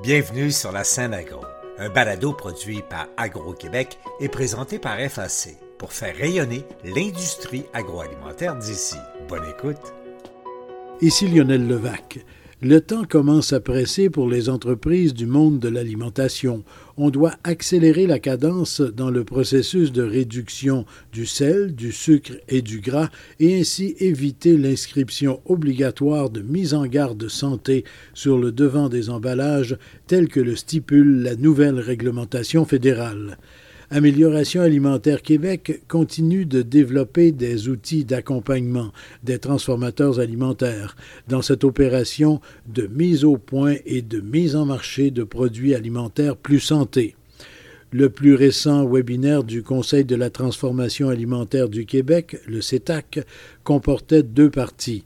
Bienvenue sur la scène agro, un balado produit par Agro-Québec et présenté par FAC pour faire rayonner l'industrie agroalimentaire d'ici. Bonne écoute. Ici Lionel Levac. Le temps commence à presser pour les entreprises du monde de l'alimentation. On doit accélérer la cadence dans le processus de réduction du sel, du sucre et du gras et ainsi éviter l'inscription obligatoire de mise en garde santé sur le devant des emballages tel que le stipule la nouvelle réglementation fédérale. Amélioration alimentaire Québec continue de développer des outils d'accompagnement des transformateurs alimentaires dans cette opération de mise au point et de mise en marché de produits alimentaires plus santé. Le plus récent webinaire du Conseil de la transformation alimentaire du Québec, le CETAC, comportait deux parties.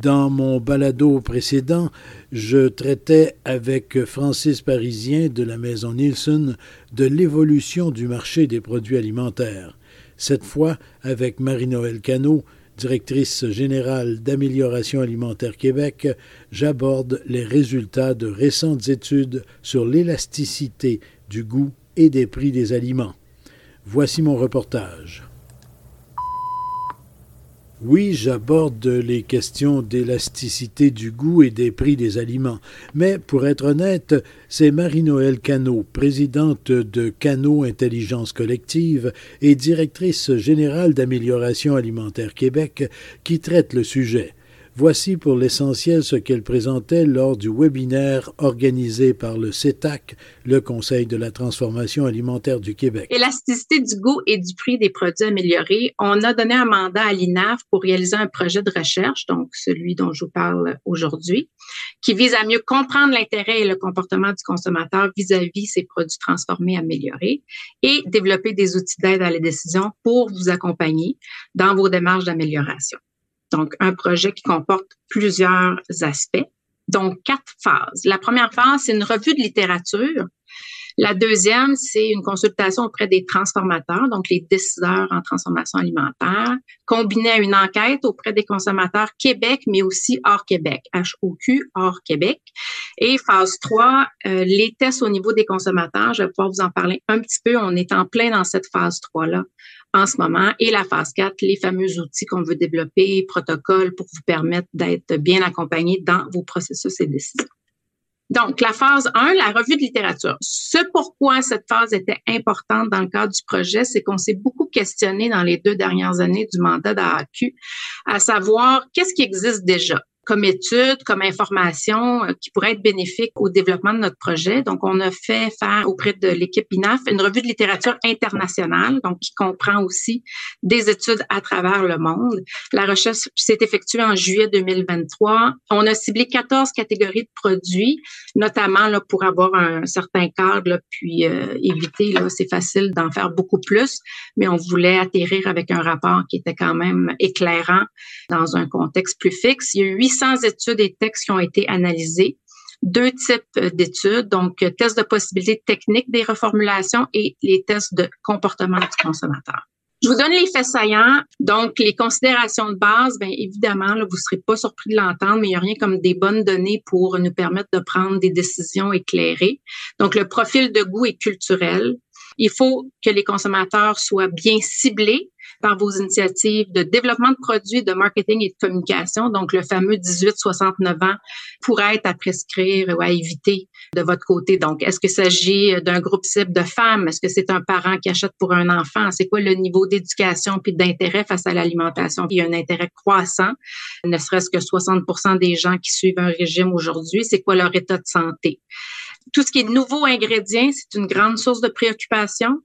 Dans mon balado précédent, je traitais avec Francis Parisien de la maison Nielsen de l'évolution du marché des produits alimentaires. Cette fois, avec Marie-Noël Cano, directrice générale d'Amélioration alimentaire Québec, j'aborde les résultats de récentes études sur l'élasticité du goût et des prix des aliments. Voici mon reportage. Oui, j'aborde les questions d'élasticité du goût et des prix des aliments, mais pour être honnête, c'est Marie-Noël Cano, présidente de Cano Intelligence Collective et directrice générale d'Amélioration alimentaire Québec, qui traite le sujet. Voici pour l'essentiel ce qu'elle présentait lors du webinaire organisé par le CETAC, le Conseil de la transformation alimentaire du Québec. Élasticité du goût et du prix des produits améliorés. On a donné un mandat à l'INAF pour réaliser un projet de recherche, donc celui dont je vous parle aujourd'hui, qui vise à mieux comprendre l'intérêt et le comportement du consommateur vis-à-vis ces produits transformés améliorés et développer des outils d'aide à la décision pour vous accompagner dans vos démarches d'amélioration. Donc, un projet qui comporte plusieurs aspects. Donc, quatre phases. La première phase, c'est une revue de littérature. La deuxième, c'est une consultation auprès des transformateurs, donc les décideurs en transformation alimentaire, combinée à une enquête auprès des consommateurs Québec, mais aussi hors Québec, HOQ, hors Québec. Et phase 3, euh, les tests au niveau des consommateurs, je vais pouvoir vous en parler un petit peu. On est en plein dans cette phase 3-là en ce moment. Et la phase 4, les fameux outils qu'on veut développer, protocoles pour vous permettre d'être bien accompagné dans vos processus et décisions. Donc, la phase 1, la revue de littérature. Ce pourquoi cette phase était importante dans le cadre du projet, c'est qu'on s'est beaucoup questionné dans les deux dernières années du mandat d'AAQ, à savoir qu'est-ce qui existe déjà? Comme étude, comme information euh, qui pourrait être bénéfique au développement de notre projet. Donc, on a fait faire auprès de l'équipe INAF une revue de littérature internationale, donc qui comprend aussi des études à travers le monde. La recherche s'est effectuée en juillet 2023. On a ciblé 14 catégories de produits, notamment là, pour avoir un certain cadre, là, puis euh, éviter, là, c'est facile d'en faire beaucoup plus, mais on voulait atterrir avec un rapport qui était quand même éclairant dans un contexte plus fixe. Il y a eu 800 études et textes qui ont été analysés deux types d'études, donc tests de possibilité technique des reformulations et les tests de comportement du consommateur. Je vous donne les faits saillants. Donc, les considérations de base, bien évidemment, là, vous ne serez pas surpris de l'entendre, mais il n'y a rien comme des bonnes données pour nous permettre de prendre des décisions éclairées. Donc, le profil de goût est culturel. Il faut que les consommateurs soient bien ciblés par vos initiatives de développement de produits, de marketing et de communication. Donc, le fameux 18-69 ans pourrait être à prescrire ou à éviter de votre côté. Donc, est-ce qu'il s'agit d'un groupe cible de femmes? Est-ce que c'est un parent qui achète pour un enfant? C'est quoi le niveau d'éducation puis d'intérêt face à l'alimentation? Il y a un intérêt croissant, ne serait-ce que 60% des gens qui suivent un régime aujourd'hui. C'est quoi leur état de santé? Tout ce qui est nouveau ingrédient, c'est une grande source de préoccupation.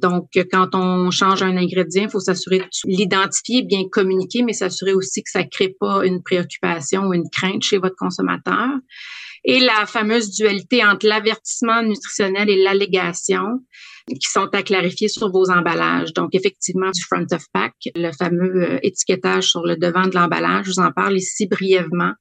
Donc, quand on change un ingrédient, il faut s'assurer de l'identifier, bien communiquer, mais s'assurer aussi que ça ne crée pas une préoccupation ou une crainte chez votre consommateur. Et la fameuse dualité entre l'avertissement nutritionnel et l'allégation qui sont à clarifier sur vos emballages. Donc, effectivement, du front of pack, le fameux euh, étiquetage sur le devant de l'emballage, je vous en parle ici brièvement.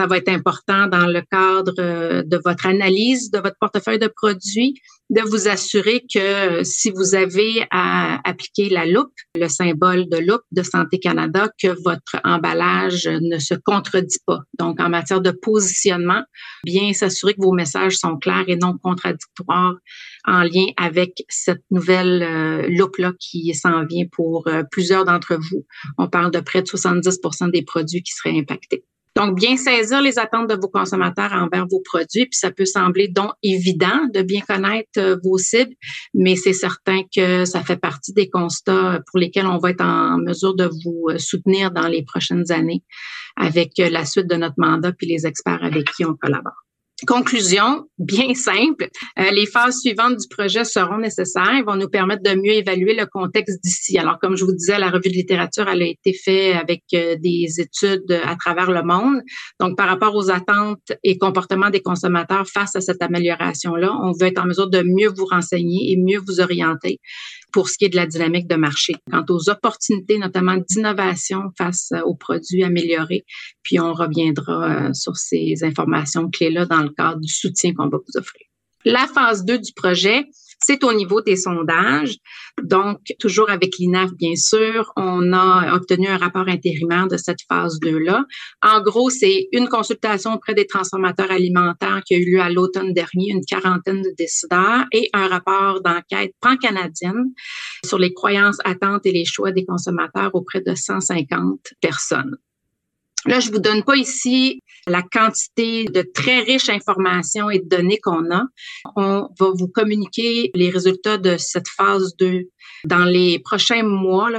Ça va être important dans le cadre euh, de votre analyse de votre portefeuille de produits de vous assurer que si vous avez à appliquer la loupe, le symbole de loupe de Santé Canada, que votre emballage ne se contredit pas. Donc, en matière de positionnement, bien s'assurer que vos messages sont clairs et non contradictoires en lien avec cette nouvelle euh, loupe-là qui s'en vient pour euh, plusieurs d'entre vous. On parle de près de 70% des produits qui seraient impactés. Donc, bien saisir les attentes de vos consommateurs envers vos produits, puis ça peut sembler donc évident de bien connaître euh, vos cibles, mais c'est certain que ça fait partie des constats pour lesquels on va être en mesure de vous euh, soutenir dans les prochaines années avec euh, la suite de notre mandat puis les experts avec qui on collabore. Conclusion, bien simple. Euh, les phases suivantes du projet seront nécessaires. Ils vont nous permettre de mieux évaluer le contexte d'ici. Alors, comme je vous disais, la revue de littérature, a été faite avec euh, des études à travers le monde. Donc, par rapport aux attentes et comportements des consommateurs face à cette amélioration-là, on veut être en mesure de mieux vous renseigner et mieux vous orienter pour ce qui est de la dynamique de marché. Quant aux opportunités, notamment d'innovation face aux produits améliorés, puis on reviendra euh, sur ces informations clés-là dans le cadre du soutien qu'on va vous offrir. La phase 2 du projet, c'est au niveau des sondages. Donc, toujours avec l'INAF, bien sûr, on a obtenu un rapport intérimaire de cette phase 2-là. En gros, c'est une consultation auprès des transformateurs alimentaires qui a eu lieu à l'automne dernier, une quarantaine de décideurs, et un rapport d'enquête pan-canadienne sur les croyances, attentes et les choix des consommateurs auprès de 150 personnes. Là, je vous donne pas ici la quantité de très riches informations et de données qu'on a. On va vous communiquer les résultats de cette phase 2 dans les prochains mois.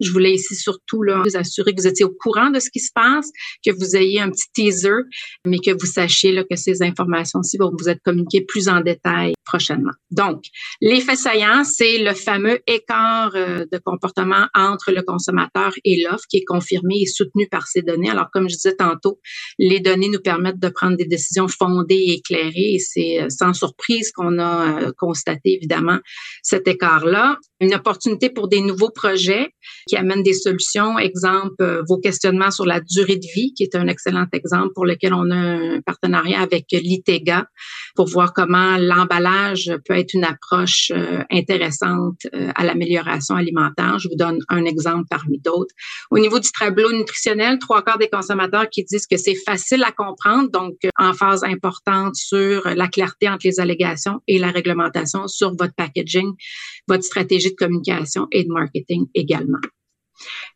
Je voulais ici surtout vous assurer que vous étiez au courant de ce qui se passe, que vous ayez un petit teaser, mais que vous sachiez que ces informations-ci vont vous être communiquées plus en détail prochainement. Donc, l'effet saillant, c'est le fameux écart euh, de comportement entre le consommateur et l'offre qui est confirmé et soutenu par ces données. Alors, comme je disais tantôt, les données nous permettent de prendre des décisions fondées et éclairées c'est euh, sans surprise qu'on a euh, constaté évidemment cet écart-là. Une opportunité pour des nouveaux projets qui amènent des solutions. Exemple, vos questionnements sur la durée de vie, qui est un excellent exemple pour lequel on a un partenariat avec l'ITEGA pour voir comment l'emballage peut être une approche euh, intéressante euh, à l'amélioration alimentaire. Je vous donne un exemple parmi d'autres. Au niveau du tableau nutritionnel, trois quarts des consommateurs qui disent que c'est facile à comprendre, donc euh, en phase importante sur la clarté entre les allégations et la réglementation sur votre packaging, votre stratégie de communication et de marketing également.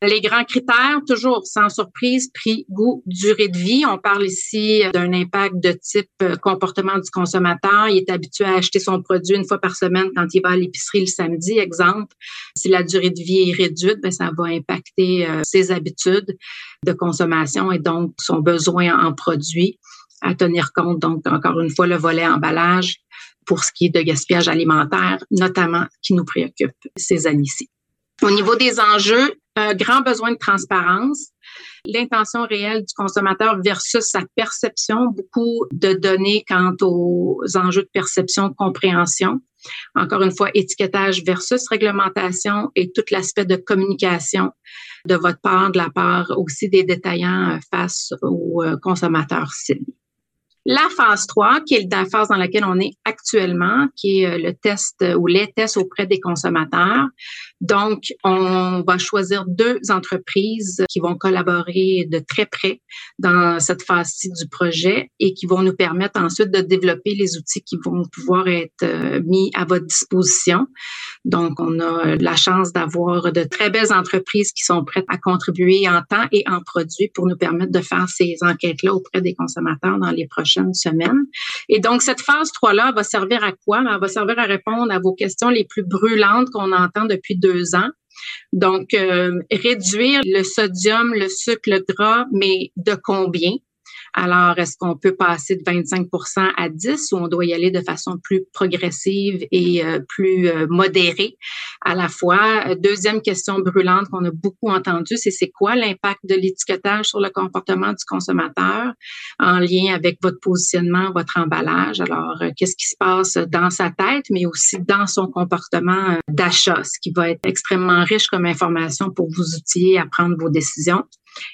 Les grands critères, toujours sans surprise, prix, goût, durée de vie. On parle ici d'un impact de type euh, comportement du consommateur. Il est habitué à acheter son produit une fois par semaine quand il va à l'épicerie le samedi, exemple. Si la durée de vie est réduite, bien, ça va impacter euh, ses habitudes de consommation et donc son besoin en produits à tenir compte. Donc, encore une fois, le volet emballage pour ce qui est de gaspillage alimentaire, notamment qui nous préoccupe ces années-ci. Au niveau des enjeux, un grand besoin de transparence, l'intention réelle du consommateur versus sa perception, beaucoup de données quant aux enjeux de perception, compréhension. Encore une fois, étiquetage versus réglementation et tout l'aspect de communication de votre part, de la part aussi des détaillants face aux euh, consommateurs cibles. La phase 3, qui est la phase dans laquelle on est actuellement, qui est euh, le test euh, ou les tests auprès des consommateurs. Donc, on va choisir deux entreprises qui vont collaborer de très près dans cette phase-ci du projet et qui vont nous permettre ensuite de développer les outils qui vont pouvoir être euh, mis à votre disposition. Donc, on a la chance d'avoir de très belles entreprises qui sont prêtes à contribuer en temps et en produits pour nous permettre de faire ces enquêtes-là auprès des consommateurs dans les prochains semaine. Et donc, cette phase 3-là va servir à quoi? Elle va servir à répondre à vos questions les plus brûlantes qu'on entend depuis Donc, euh, réduire le sodium, le sucre, le gras, mais de combien? Alors, est-ce qu'on peut passer de 25% à 10 ou on doit y aller de façon plus progressive et euh, plus euh, modérée à la fois? Deuxième question brûlante qu'on a beaucoup entendue, c'est c'est quoi l'impact de l'étiquetage sur le comportement du consommateur en lien avec votre positionnement, votre emballage? Alors, euh, qu'est-ce qui se passe dans sa tête, mais aussi dans son comportement d'achat, ce qui va être extrêmement riche comme information pour vous outiller à prendre vos décisions.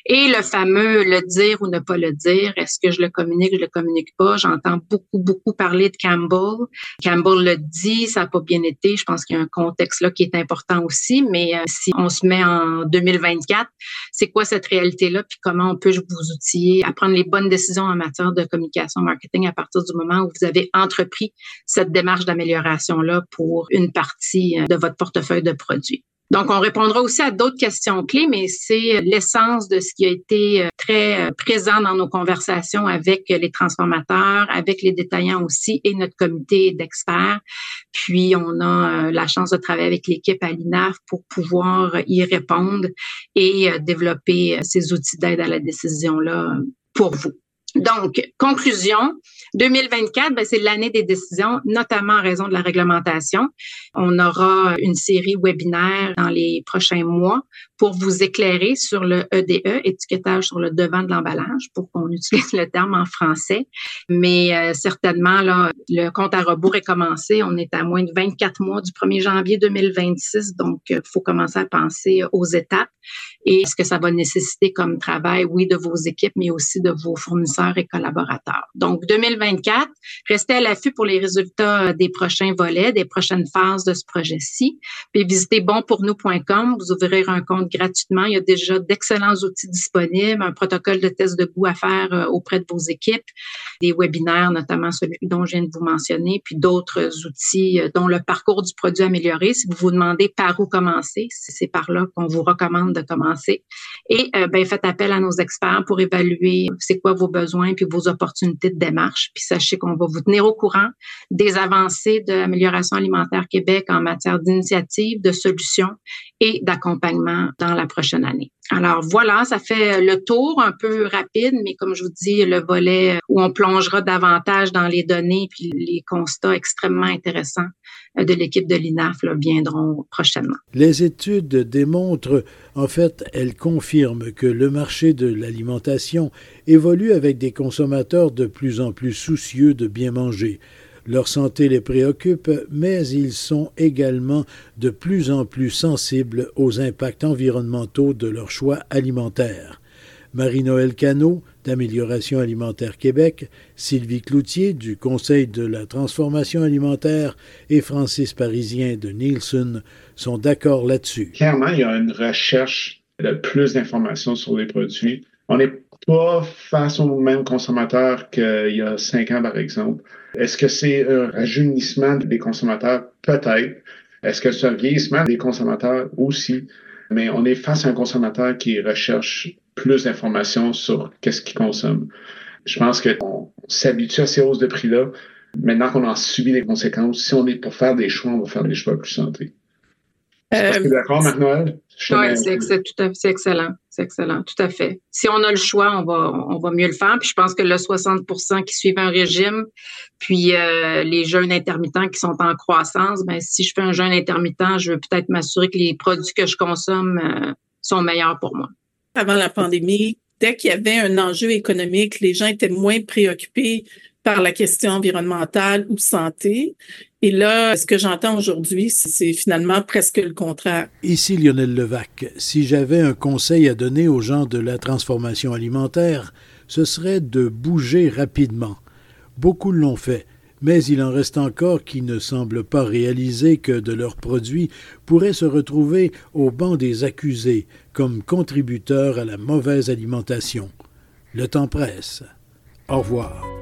Et le fameux le dire ou ne pas le dire, est-ce que je le communique, je le communique pas? J'entends beaucoup, beaucoup parler de Campbell. Campbell le dit, ça n'a pas bien été. Je pense qu'il y a un contexte là qui est important aussi, mais euh, si on se met en 2024, c'est quoi cette réalité-là, puis comment on peut vous outiller à prendre les bonnes décisions en matière de communication marketing à partir du moment où vous avez entrepris cette démarche d'amélioration-là pour une partie euh, de votre portefeuille de produits? Donc, on répondra aussi à d'autres questions clés, mais c'est l'essence de ce qui a été euh, très euh, présent dans nos conversations avec les transformateurs, avec les détaillants aussi et notre comité d'experts. Puis, on a euh, la chance de travailler avec l'équipe à l'INAF pour pouvoir y répondre et développer ces outils d'aide à la décision-là pour vous. Donc, conclusion, 2024, ben, c'est l'année des décisions, notamment en raison de la réglementation. On aura une série webinaire dans les prochains mois pour vous éclairer sur le EDE, e, étiquetage sur le devant de l'emballage, pour qu'on utilise le terme en français. Mais euh, certainement, là, le compte à rebours est commencé. On est à moins de 24 mois du 1er janvier 2026, donc il euh, faut commencer à penser aux étapes et ce que ça va nécessiter comme travail, oui, de vos équipes, mais aussi de vos fournisseurs et collaborateurs. Donc, 2024, restez à l'affût pour les résultats des prochains volets, des prochaines phases de ce projet-ci. Puis visitez bonpournous.com, vous ouvrirez un compte gratuitement. Il y a déjà d'excellents outils disponibles, un protocole de test de goût à faire euh, auprès de vos équipes, des webinaires, notamment celui dont je viens de vous mentionner, puis d'autres outils, euh, dont le parcours du produit amélioré. Si vous vous demandez par où commencer, c'est par là qu'on vous recommande de commencer. Et euh, ben, faites appel à nos experts pour évaluer c'est quoi vos besoins puis vos opportunités de démarche. Puis sachez qu'on va vous tenir au courant des avancées de l'amélioration alimentaire Québec en matière d'initiatives, de solutions et d'accompagnement dans la prochaine année. Alors voilà, ça fait le tour un peu rapide, mais comme je vous dis, le volet où on plongera davantage dans les données puis les constats extrêmement intéressants de l'équipe de l'INAF viendront prochainement. Les études démontrent, en fait, elles confirment que le marché de l'alimentation évolue avec des consommateurs de plus en plus soucieux de bien manger. Leur santé les préoccupe, mais ils sont également de plus en plus sensibles aux impacts environnementaux de leurs choix alimentaires. Marie-Noël Cano, d'Amélioration alimentaire Québec, Sylvie Cloutier, du Conseil de la transformation alimentaire, et Francis Parisien de Nielsen sont d'accord là-dessus. Clairement, il y a une recherche de plus d'informations sur les produits. Pas face aux mêmes consommateurs qu'il y a cinq ans, par exemple. Est-ce que c'est un rajeunissement des consommateurs? Peut-être. Est-ce que c'est un vieillissement des consommateurs? Aussi? Mais on est face à un consommateur qui recherche plus d'informations sur qu'est-ce qu'il consomme. Je pense qu'on s'habitue à ces hausses de prix-là. Maintenant qu'on a subi les conséquences, si on est pour faire des choix, on va faire des choix plus santé. Euh, d'accord, Marie-Noël? Oui, c'est excellent. C'est excellent, tout à fait. Si on a le choix, on va, on va mieux le faire. Puis je pense que le 60% qui suivent un régime, puis euh, les jeûnes intermittents qui sont en croissance, ben si je fais un jeûne intermittent, je veux peut-être m'assurer que les produits que je consomme euh, sont meilleurs pour moi. Avant la pandémie, dès qu'il y avait un enjeu économique, les gens étaient moins préoccupés par la question environnementale ou santé. Et là, ce que j'entends aujourd'hui, c'est finalement presque le contraire. Ici Lionel Levac. Si j'avais un conseil à donner aux gens de la transformation alimentaire, ce serait de bouger rapidement. Beaucoup l'ont fait, mais il en reste encore qui ne semblent pas réaliser que de leurs produits pourraient se retrouver au banc des accusés comme contributeurs à la mauvaise alimentation. Le temps presse. Au revoir.